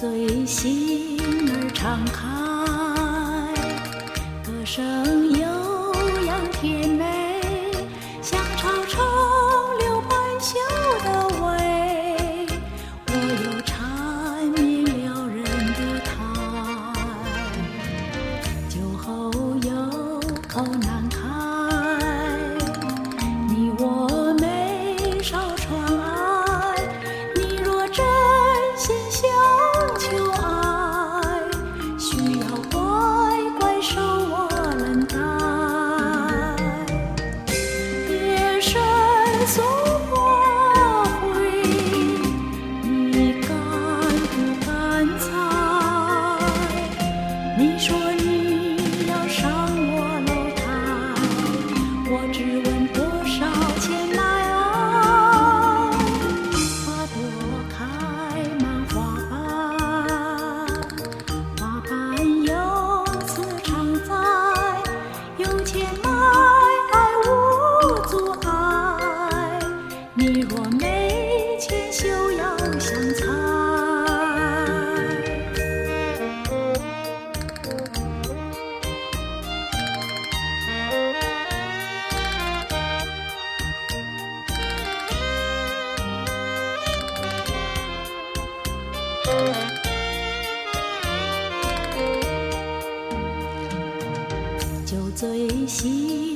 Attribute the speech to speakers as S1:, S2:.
S1: 随心而敞开。你说随心。